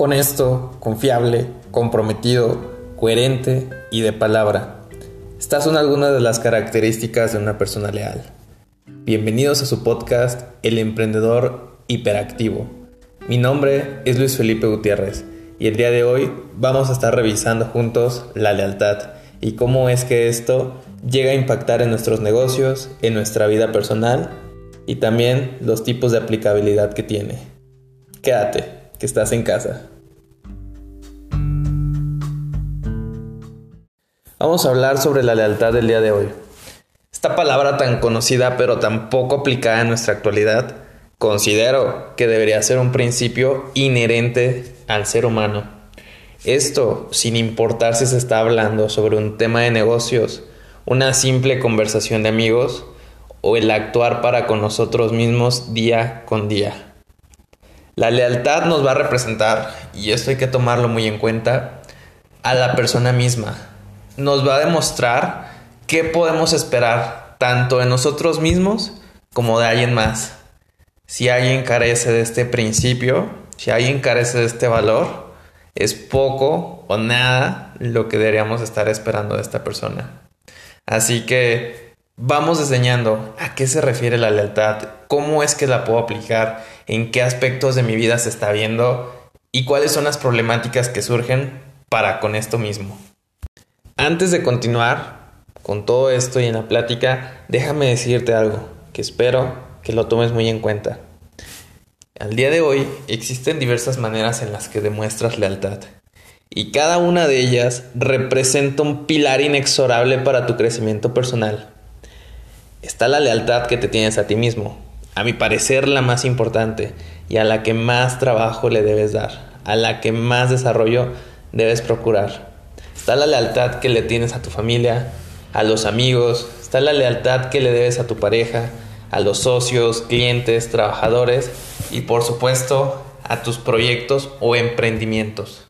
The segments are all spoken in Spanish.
honesto, confiable, comprometido, coherente y de palabra. Estas son algunas de las características de una persona leal. Bienvenidos a su podcast El Emprendedor Hiperactivo. Mi nombre es Luis Felipe Gutiérrez y el día de hoy vamos a estar revisando juntos la lealtad y cómo es que esto llega a impactar en nuestros negocios, en nuestra vida personal y también los tipos de aplicabilidad que tiene. Quédate, que estás en casa. Vamos a hablar sobre la lealtad del día de hoy. Esta palabra tan conocida pero tan poco aplicada en nuestra actualidad, considero que debería ser un principio inherente al ser humano. Esto sin importar si se está hablando sobre un tema de negocios, una simple conversación de amigos o el actuar para con nosotros mismos día con día. La lealtad nos va a representar, y esto hay que tomarlo muy en cuenta, a la persona misma, nos va a demostrar qué podemos esperar tanto de nosotros mismos como de alguien más. Si alguien carece de este principio, si alguien carece de este valor, es poco o nada lo que deberíamos estar esperando de esta persona. Así que vamos enseñando a qué se refiere la lealtad, cómo es que la puedo aplicar, en qué aspectos de mi vida se está viendo y cuáles son las problemáticas que surgen para con esto mismo. Antes de continuar con todo esto y en la plática, déjame decirte algo que espero que lo tomes muy en cuenta. Al día de hoy existen diversas maneras en las que demuestras lealtad y cada una de ellas representa un pilar inexorable para tu crecimiento personal. Está la lealtad que te tienes a ti mismo, a mi parecer la más importante y a la que más trabajo le debes dar, a la que más desarrollo debes procurar. Está la lealtad que le tienes a tu familia, a los amigos, está la lealtad que le debes a tu pareja, a los socios, clientes, trabajadores y por supuesto a tus proyectos o emprendimientos.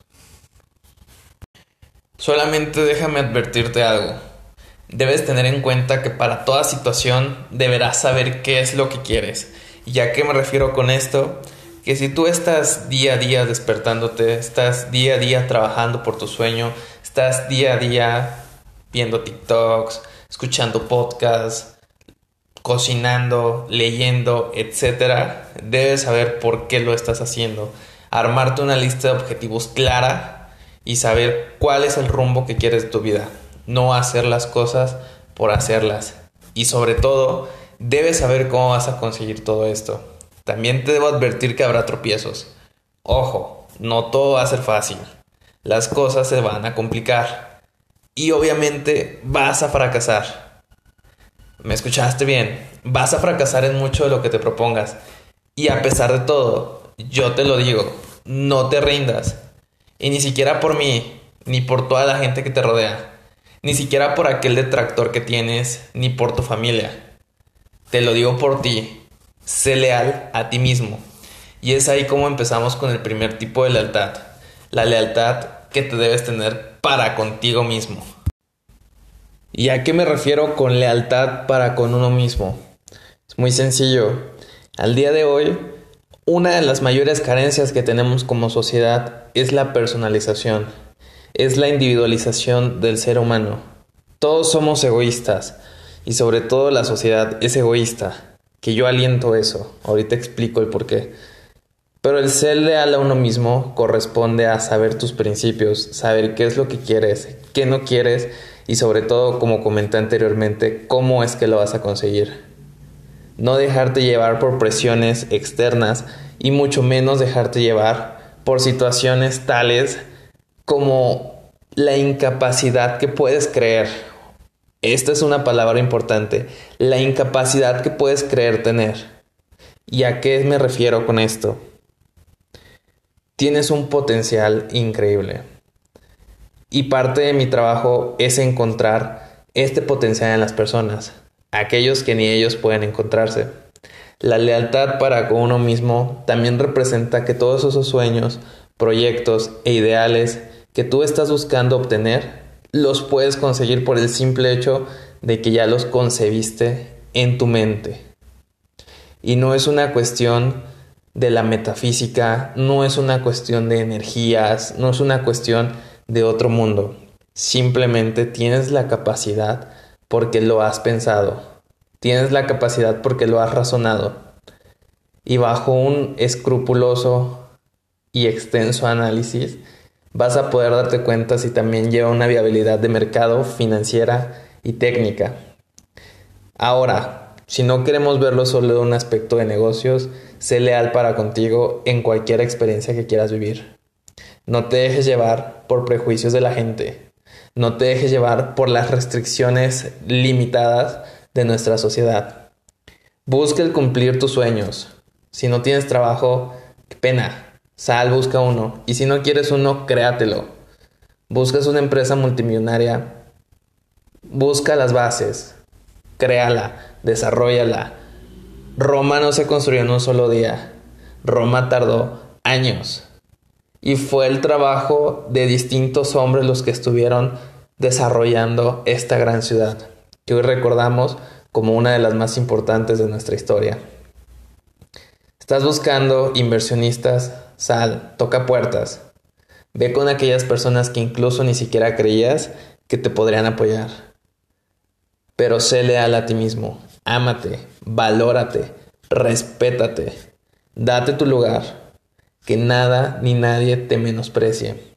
Solamente déjame advertirte algo. Debes tener en cuenta que para toda situación deberás saber qué es lo que quieres. ¿Y a qué me refiero con esto? Que si tú estás día a día despertándote, estás día a día trabajando por tu sueño, estás día a día viendo TikToks, escuchando podcasts, cocinando, leyendo, etcétera, debes saber por qué lo estás haciendo. Armarte una lista de objetivos clara y saber cuál es el rumbo que quieres de tu vida. No hacer las cosas por hacerlas. Y sobre todo, debes saber cómo vas a conseguir todo esto. También te debo advertir que habrá tropiezos. Ojo, no todo va a ser fácil las cosas se van a complicar. Y obviamente vas a fracasar. ¿Me escuchaste bien? Vas a fracasar en mucho de lo que te propongas. Y a pesar de todo, yo te lo digo, no te rindas. Y ni siquiera por mí, ni por toda la gente que te rodea. Ni siquiera por aquel detractor que tienes, ni por tu familia. Te lo digo por ti. Sé leal a ti mismo. Y es ahí como empezamos con el primer tipo de lealtad la lealtad que te debes tener para contigo mismo. ¿Y a qué me refiero con lealtad para con uno mismo? Es muy sencillo. Al día de hoy, una de las mayores carencias que tenemos como sociedad es la personalización, es la individualización del ser humano. Todos somos egoístas y sobre todo la sociedad es egoísta, que yo aliento eso. Ahorita explico el por qué. Pero el ser leal a uno mismo corresponde a saber tus principios, saber qué es lo que quieres, qué no quieres y sobre todo, como comenté anteriormente, cómo es que lo vas a conseguir. No dejarte llevar por presiones externas y mucho menos dejarte llevar por situaciones tales como la incapacidad que puedes creer. Esta es una palabra importante, la incapacidad que puedes creer tener. ¿Y a qué me refiero con esto? tienes un potencial increíble. Y parte de mi trabajo es encontrar este potencial en las personas, aquellos que ni ellos pueden encontrarse. La lealtad para con uno mismo también representa que todos esos sueños, proyectos e ideales que tú estás buscando obtener, los puedes conseguir por el simple hecho de que ya los concebiste en tu mente. Y no es una cuestión de la metafísica, no es una cuestión de energías, no es una cuestión de otro mundo. Simplemente tienes la capacidad porque lo has pensado. Tienes la capacidad porque lo has razonado. Y bajo un escrupuloso y extenso análisis, vas a poder darte cuenta si también lleva una viabilidad de mercado, financiera y técnica. Ahora, si no queremos verlo solo de un aspecto de negocios, sé leal para contigo en cualquier experiencia que quieras vivir. No te dejes llevar por prejuicios de la gente. No te dejes llevar por las restricciones limitadas de nuestra sociedad. Busca el cumplir tus sueños. Si no tienes trabajo, pena. Sal, busca uno. Y si no quieres uno, créatelo. Buscas una empresa multimillonaria. Busca las bases. Créala. Desarrollala Roma no se construyó en un solo día. Roma tardó años. Y fue el trabajo de distintos hombres los que estuvieron desarrollando esta gran ciudad, que hoy recordamos como una de las más importantes de nuestra historia. Estás buscando inversionistas, sal, toca puertas. Ve con aquellas personas que incluso ni siquiera creías que te podrían apoyar. Pero sé leal a ti mismo, ámate, valórate, respétate, date tu lugar, que nada ni nadie te menosprecie.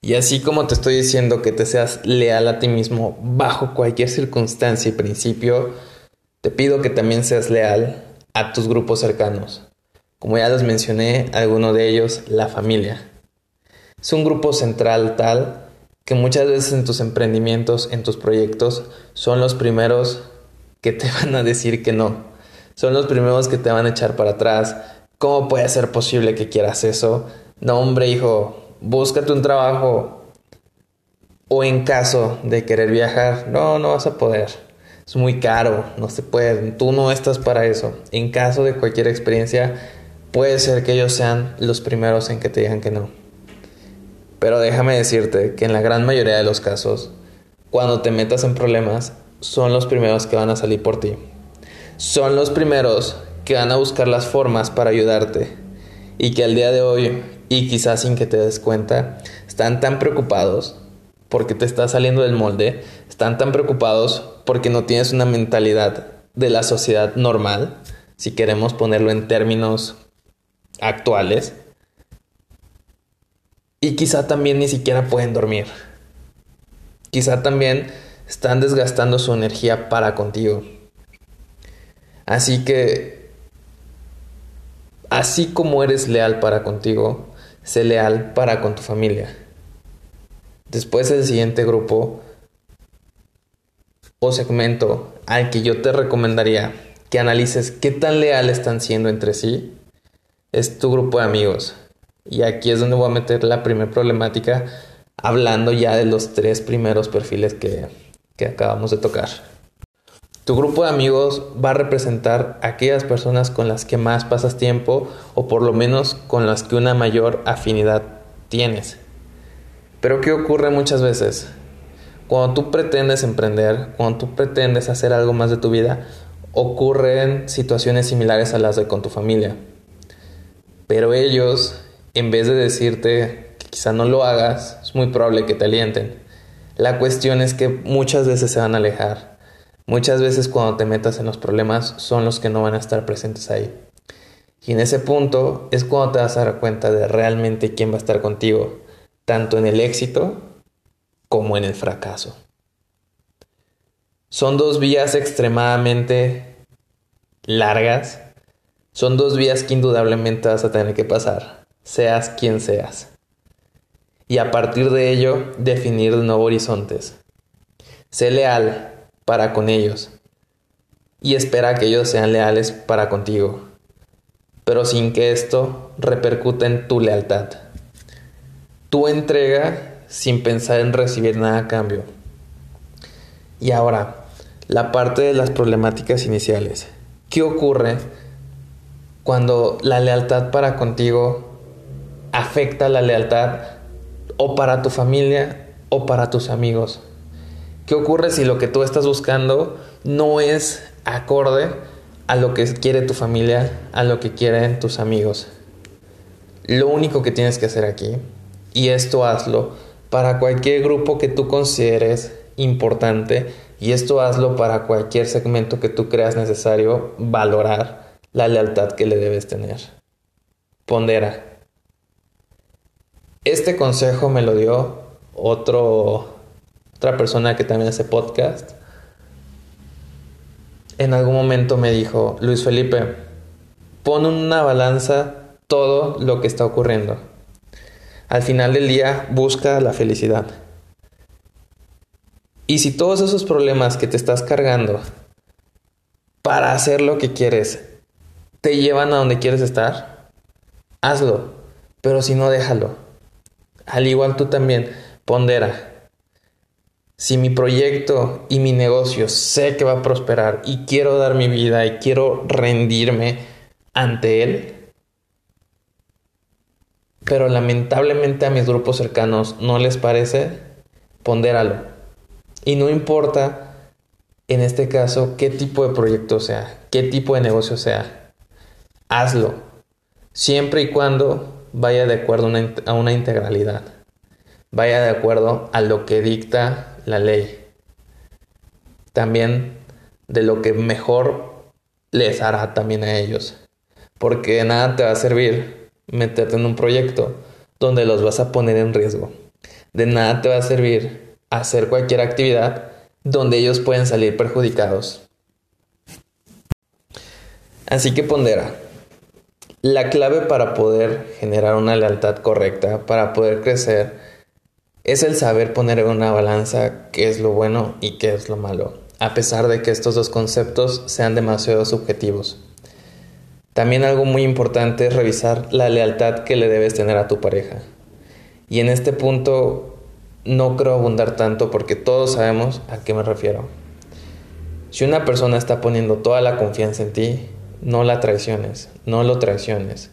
Y así como te estoy diciendo que te seas leal a ti mismo bajo cualquier circunstancia y principio, te pido que también seas leal a tus grupos cercanos. Como ya les mencioné, alguno de ellos, la familia. Es un grupo central tal que muchas veces en tus emprendimientos, en tus proyectos, son los primeros que te van a decir que no. Son los primeros que te van a echar para atrás. ¿Cómo puede ser posible que quieras eso? No, hombre, hijo, búscate un trabajo. O en caso de querer viajar, no, no vas a poder. Es muy caro, no se puede. Tú no estás para eso. En caso de cualquier experiencia, puede ser que ellos sean los primeros en que te digan que no. Pero déjame decirte que en la gran mayoría de los casos, cuando te metas en problemas, son los primeros que van a salir por ti. Son los primeros que van a buscar las formas para ayudarte. Y que al día de hoy, y quizás sin que te des cuenta, están tan preocupados porque te estás saliendo del molde, están tan preocupados porque no tienes una mentalidad de la sociedad normal, si queremos ponerlo en términos actuales, y quizá también ni siquiera pueden dormir. Quizá también están desgastando su energía para contigo. Así que, así como eres leal para contigo, sé leal para con tu familia. Después el siguiente grupo o segmento al que yo te recomendaría que analices qué tan leal están siendo entre sí es tu grupo de amigos. Y aquí es donde voy a meter la primera problemática hablando ya de los tres primeros perfiles que, que acabamos de tocar. Tu grupo de amigos va a representar aquellas personas con las que más pasas tiempo o por lo menos con las que una mayor afinidad tienes. Pero ¿qué ocurre muchas veces? Cuando tú pretendes emprender, cuando tú pretendes hacer algo más de tu vida, ocurren situaciones similares a las de con tu familia. Pero ellos, en vez de decirte que quizá no lo hagas, es muy probable que te alienten. La cuestión es que muchas veces se van a alejar. Muchas veces cuando te metas en los problemas son los que no van a estar presentes ahí. Y en ese punto es cuando te vas a dar cuenta de realmente quién va a estar contigo, tanto en el éxito como en el fracaso. Son dos vías extremadamente largas. Son dos vías que indudablemente vas a tener que pasar, seas quien seas y a partir de ello definir de nuevo horizontes. Sé leal para con ellos y espera que ellos sean leales para contigo, pero sin que esto repercute en tu lealtad. Tu entrega sin pensar en recibir nada a cambio. Y ahora, la parte de las problemáticas iniciales. ¿Qué ocurre cuando la lealtad para contigo afecta la lealtad o para tu familia o para tus amigos. ¿Qué ocurre si lo que tú estás buscando no es acorde a lo que quiere tu familia, a lo que quieren tus amigos. Lo único que tienes que hacer aquí, y esto hazlo para cualquier grupo que tú consideres importante, y esto hazlo para cualquier segmento que tú creas necesario valorar la lealtad que le debes tener. Pondera. Este consejo me lo dio otro, otra persona que también hace podcast. En algún momento me dijo, Luis Felipe, pon una balanza todo lo que está ocurriendo. Al final del día busca la felicidad. Y si todos esos problemas que te estás cargando para hacer lo que quieres te llevan a donde quieres estar, hazlo. Pero si no, déjalo. Al igual tú también, pondera. Si mi proyecto y mi negocio sé que va a prosperar y quiero dar mi vida y quiero rendirme ante él, pero lamentablemente a mis grupos cercanos no les parece, pondéralo. Y no importa en este caso qué tipo de proyecto sea, qué tipo de negocio sea, hazlo. Siempre y cuando vaya de acuerdo a una integralidad, vaya de acuerdo a lo que dicta la ley. También de lo que mejor les hará también a ellos. Porque nada te va a servir meterte en un proyecto donde los vas a poner en riesgo. De nada te va a servir hacer cualquier actividad donde ellos pueden salir perjudicados. Así que pondera. La clave para poder generar una lealtad correcta, para poder crecer, es el saber poner en una balanza qué es lo bueno y qué es lo malo, a pesar de que estos dos conceptos sean demasiado subjetivos. También algo muy importante es revisar la lealtad que le debes tener a tu pareja. Y en este punto no creo abundar tanto porque todos sabemos a qué me refiero. Si una persona está poniendo toda la confianza en ti, no la traiciones, no lo traiciones.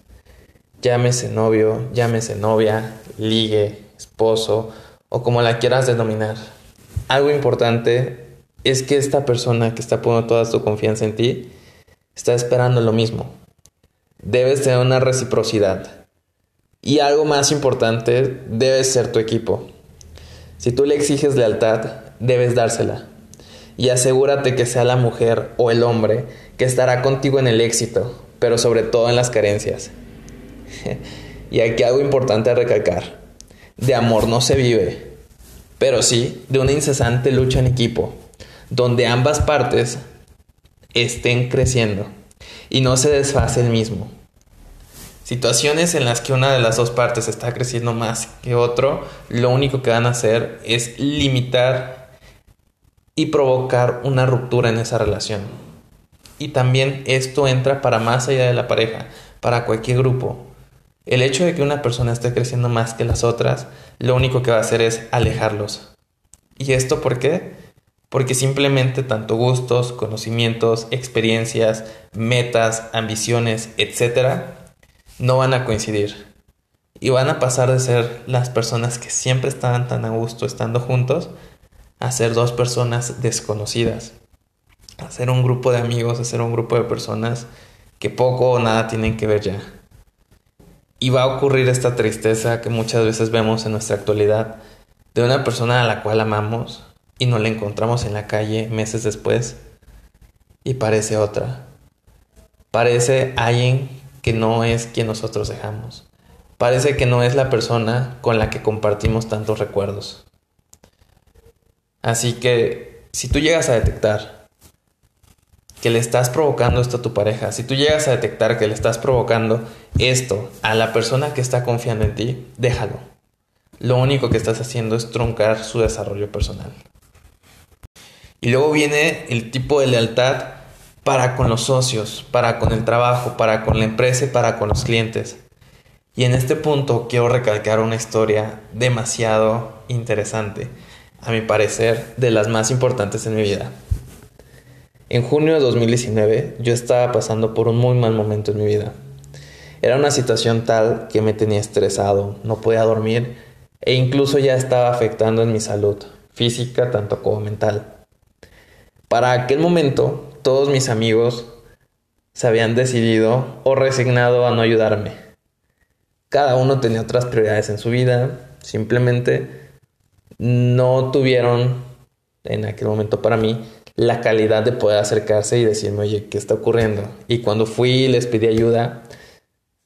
Llámese novio, llámese novia, ligue, esposo o como la quieras denominar. Algo importante es que esta persona que está poniendo toda su confianza en ti está esperando lo mismo debes tener una reciprocidad. Y algo más importante, debes ser tu equipo. Si tú le exiges lealtad, debes dársela. Y asegúrate que sea la mujer o el hombre que estará contigo en el éxito, pero sobre todo en las carencias. y aquí algo importante a recalcar. De amor no se vive, pero sí de una incesante lucha en equipo, donde ambas partes estén creciendo y no se desfase el mismo. Situaciones en las que una de las dos partes está creciendo más que otro, lo único que van a hacer es limitar y provocar una ruptura en esa relación. Y también esto entra para más allá de la pareja, para cualquier grupo. El hecho de que una persona esté creciendo más que las otras, lo único que va a hacer es alejarlos. ¿Y esto por qué? porque simplemente tanto gustos, conocimientos, experiencias, metas, ambiciones, etc., no van a coincidir. Y van a pasar de ser las personas que siempre estaban tan a gusto estando juntos a ser dos personas desconocidas. A ser un grupo de amigos, a ser un grupo de personas que poco o nada tienen que ver ya. Y va a ocurrir esta tristeza que muchas veces vemos en nuestra actualidad de una persona a la cual amamos, y nos la encontramos en la calle meses después y parece otra. Parece alguien que no es quien nosotros dejamos. Parece que no es la persona con la que compartimos tantos recuerdos. Así que si tú llegas a detectar que le estás provocando esto a tu pareja, si tú llegas a detectar que le estás provocando esto a la persona que está confiando en ti, déjalo. Lo único que estás haciendo es truncar su desarrollo personal. Y luego viene el tipo de lealtad para con los socios, para con el trabajo, para con la empresa y para con los clientes. Y en este punto quiero recalcar una historia demasiado interesante, a mi parecer, de las más importantes en mi vida. En junio de 2019 yo estaba pasando por un muy mal momento en mi vida. Era una situación tal que me tenía estresado, no podía dormir e incluso ya estaba afectando en mi salud, física tanto como mental. Para aquel momento, todos mis amigos se habían decidido o resignado a no ayudarme. Cada uno tenía otras prioridades en su vida, simplemente no tuvieron en aquel momento para mí la calidad de poder acercarse y decirme, oye, ¿qué está ocurriendo? Y cuando fui y les pedí ayuda,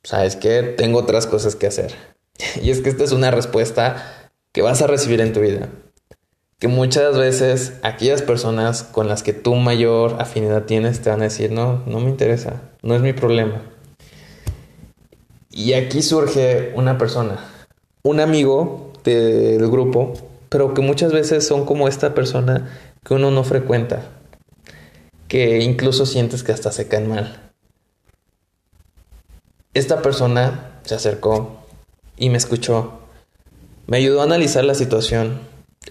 sabes que tengo otras cosas que hacer. Y es que esta es una respuesta que vas a recibir en tu vida. Que muchas veces aquellas personas con las que tú mayor afinidad tienes te van a decir, no, no me interesa, no es mi problema. Y aquí surge una persona, un amigo del grupo, pero que muchas veces son como esta persona que uno no frecuenta, que incluso sientes que hasta se caen mal. Esta persona se acercó y me escuchó. Me ayudó a analizar la situación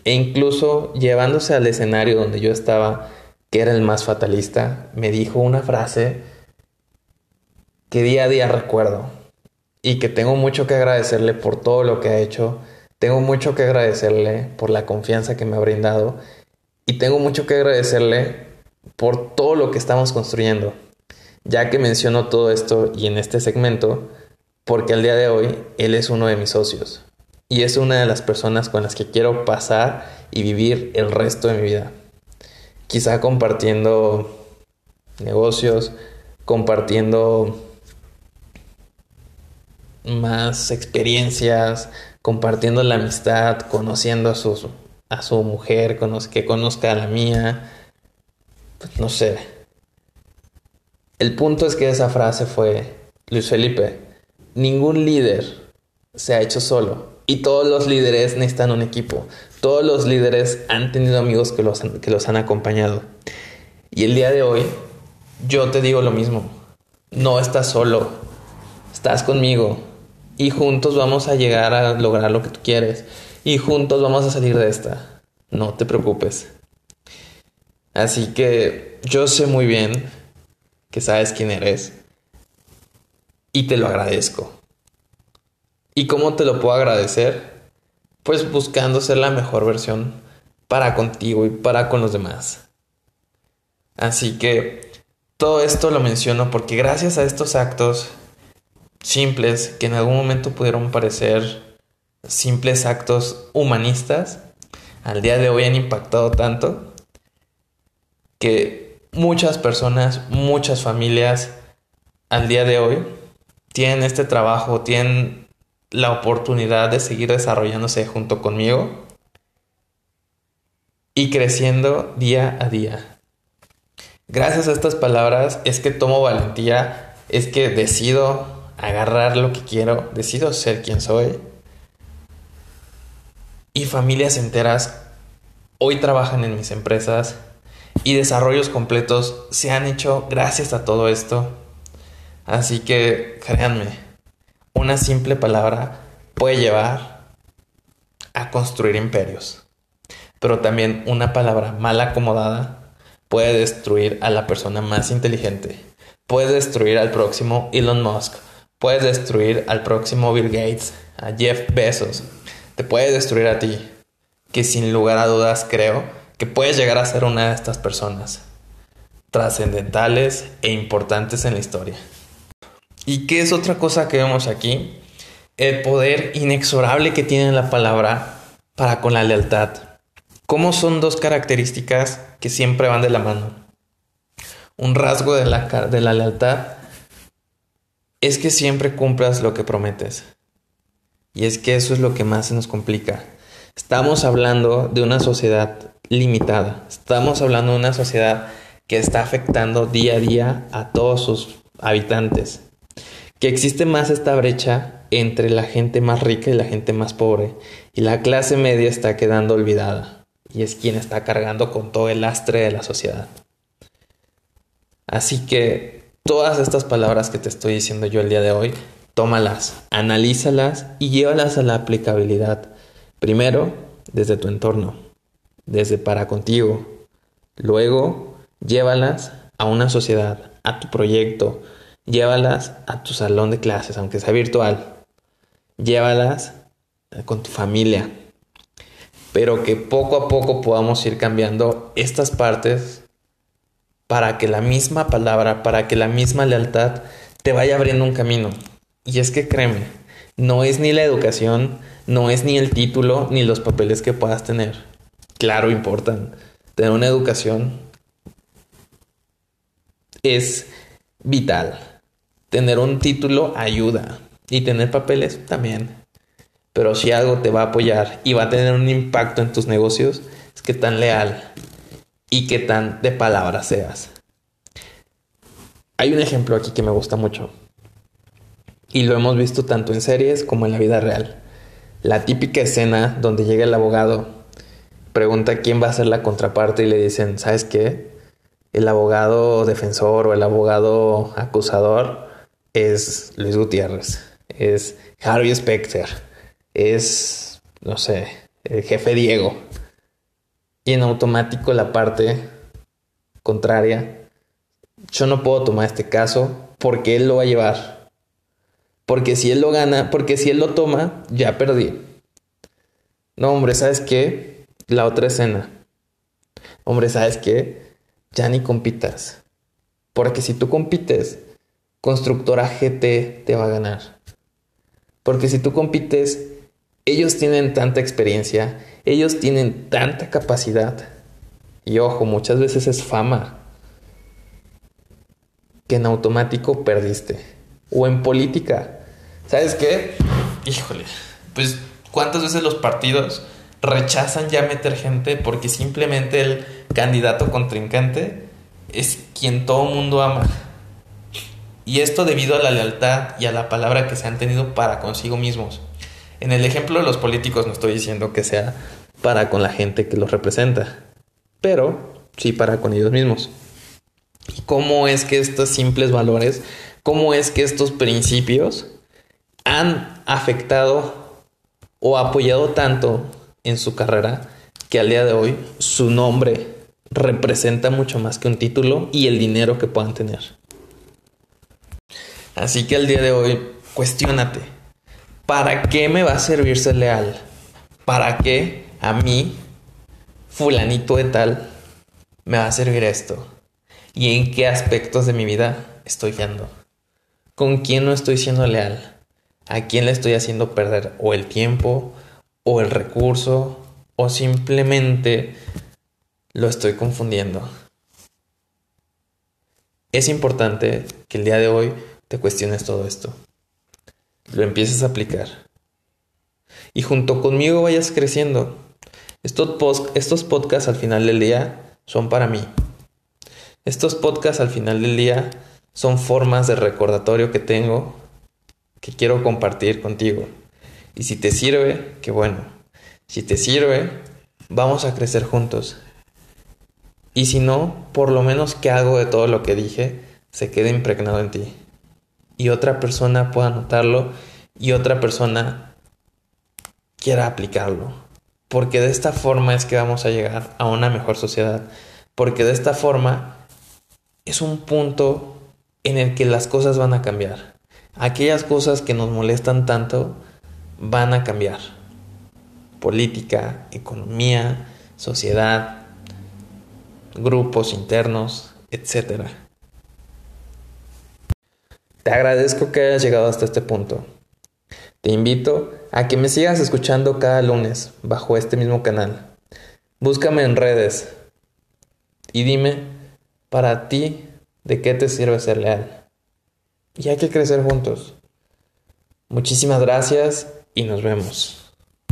e incluso llevándose al escenario donde yo estaba, que era el más fatalista, me dijo una frase que día a día recuerdo y que tengo mucho que agradecerle por todo lo que ha hecho, tengo mucho que agradecerle por la confianza que me ha brindado y tengo mucho que agradecerle por todo lo que estamos construyendo, ya que menciono todo esto y en este segmento, porque al día de hoy él es uno de mis socios y es una de las personas con las que quiero pasar y vivir el resto de mi vida. Quizá compartiendo negocios, compartiendo más experiencias, compartiendo la amistad, conociendo a su, a su mujer, que conozca a la mía, pues no sé. El punto es que esa frase fue, Luis Felipe, ningún líder se ha hecho solo y todos los líderes necesitan un equipo. Todos los líderes han tenido amigos que los, que los han acompañado. Y el día de hoy, yo te digo lo mismo. No estás solo. Estás conmigo. Y juntos vamos a llegar a lograr lo que tú quieres. Y juntos vamos a salir de esta. No te preocupes. Así que yo sé muy bien que sabes quién eres. Y te lo agradezco. ¿Y cómo te lo puedo agradecer? Pues buscando ser la mejor versión para contigo y para con los demás. Así que todo esto lo menciono porque gracias a estos actos simples que en algún momento pudieron parecer simples actos humanistas, al día de hoy han impactado tanto que muchas personas, muchas familias al día de hoy tienen este trabajo, tienen la oportunidad de seguir desarrollándose junto conmigo y creciendo día a día. Gracias a estas palabras es que tomo valentía, es que decido agarrar lo que quiero, decido ser quien soy. Y familias enteras hoy trabajan en mis empresas y desarrollos completos se han hecho gracias a todo esto. Así que créanme, una simple palabra puede llevar a construir imperios. Pero también una palabra mal acomodada puede destruir a la persona más inteligente. Puede destruir al próximo Elon Musk. Puede destruir al próximo Bill Gates, a Jeff Bezos. Te puede destruir a ti. Que sin lugar a dudas creo que puedes llegar a ser una de estas personas trascendentales e importantes en la historia. ¿Y qué es otra cosa que vemos aquí? El poder inexorable que tiene la palabra para con la lealtad. ¿Cómo son dos características que siempre van de la mano? Un rasgo de la, de la lealtad es que siempre cumplas lo que prometes. Y es que eso es lo que más se nos complica. Estamos hablando de una sociedad limitada. Estamos hablando de una sociedad que está afectando día a día a todos sus habitantes que existe más esta brecha entre la gente más rica y la gente más pobre, y la clase media está quedando olvidada, y es quien está cargando con todo el lastre de la sociedad. Así que todas estas palabras que te estoy diciendo yo el día de hoy, tómalas, analízalas y llévalas a la aplicabilidad. Primero, desde tu entorno, desde para contigo. Luego, llévalas a una sociedad, a tu proyecto, Llévalas a tu salón de clases, aunque sea virtual. Llévalas con tu familia. Pero que poco a poco podamos ir cambiando estas partes para que la misma palabra, para que la misma lealtad te vaya abriendo un camino. Y es que créeme, no es ni la educación, no es ni el título, ni los papeles que puedas tener. Claro, importan. Tener una educación es vital. Tener un título ayuda. Y tener papeles también. Pero si algo te va a apoyar y va a tener un impacto en tus negocios, es que tan leal y que tan de palabra seas. Hay un ejemplo aquí que me gusta mucho. Y lo hemos visto tanto en series como en la vida real. La típica escena donde llega el abogado, pregunta quién va a ser la contraparte y le dicen, ¿sabes qué? El abogado defensor o el abogado acusador es Luis Gutiérrez, es Harvey Specter, es, no sé, el jefe Diego. Y en automático la parte contraria yo no puedo tomar este caso porque él lo va a llevar. Porque si él lo gana, porque si él lo toma, ya perdí. No, hombre, ¿sabes qué? La otra escena. Hombre, ¿sabes qué? Ya ni compitas. Porque si tú compites, Constructora GT te va a ganar. Porque si tú compites, ellos tienen tanta experiencia, ellos tienen tanta capacidad. Y ojo, muchas veces es fama que en automático perdiste. O en política. ¿Sabes qué? Híjole, pues ¿cuántas veces los partidos rechazan ya meter gente porque simplemente el candidato contrincante es quien todo mundo ama? Y esto debido a la lealtad y a la palabra que se han tenido para consigo mismos. En el ejemplo de los políticos no estoy diciendo que sea para con la gente que los representa, pero sí para con ellos mismos. ¿Y cómo es que estos simples valores, cómo es que estos principios han afectado o apoyado tanto en su carrera que al día de hoy su nombre representa mucho más que un título y el dinero que puedan tener? Así que al día de hoy, cuestiónate. ¿Para qué me va a servir ser leal? ¿Para qué a mí, fulanito de tal, me va a servir esto? ¿Y en qué aspectos de mi vida estoy yendo? ¿Con quién no estoy siendo leal? ¿A quién le estoy haciendo perder o el tiempo o el recurso o simplemente lo estoy confundiendo? Es importante que el día de hoy te cuestiones todo esto. Lo empieces a aplicar. Y junto conmigo vayas creciendo. Estos, podcasts al final del día son para mí. Estos podcasts al final del día son formas de recordatorio que tengo que quiero compartir contigo. Y si te sirve, qué bueno. Si te sirve, vamos a crecer juntos. Y si no, por lo menos que algo de todo lo que dije se quede impregnado en ti y otra persona pueda notarlo y otra persona quiera aplicarlo. Porque de esta forma es que vamos a llegar a una mejor sociedad. Porque de esta forma es un punto en el que las cosas van a cambiar. Aquellas cosas que nos molestan tanto van a cambiar. Política, economía, sociedad, grupos internos, etcétera. Te agradezco que hayas llegado hasta este punto. Te invito a que me sigas escuchando cada lunes bajo este mismo canal. Búscame en redes y dime para ti de qué te sirve ser leal. Y hay que crecer juntos. Muchísimas gracias y nos vemos.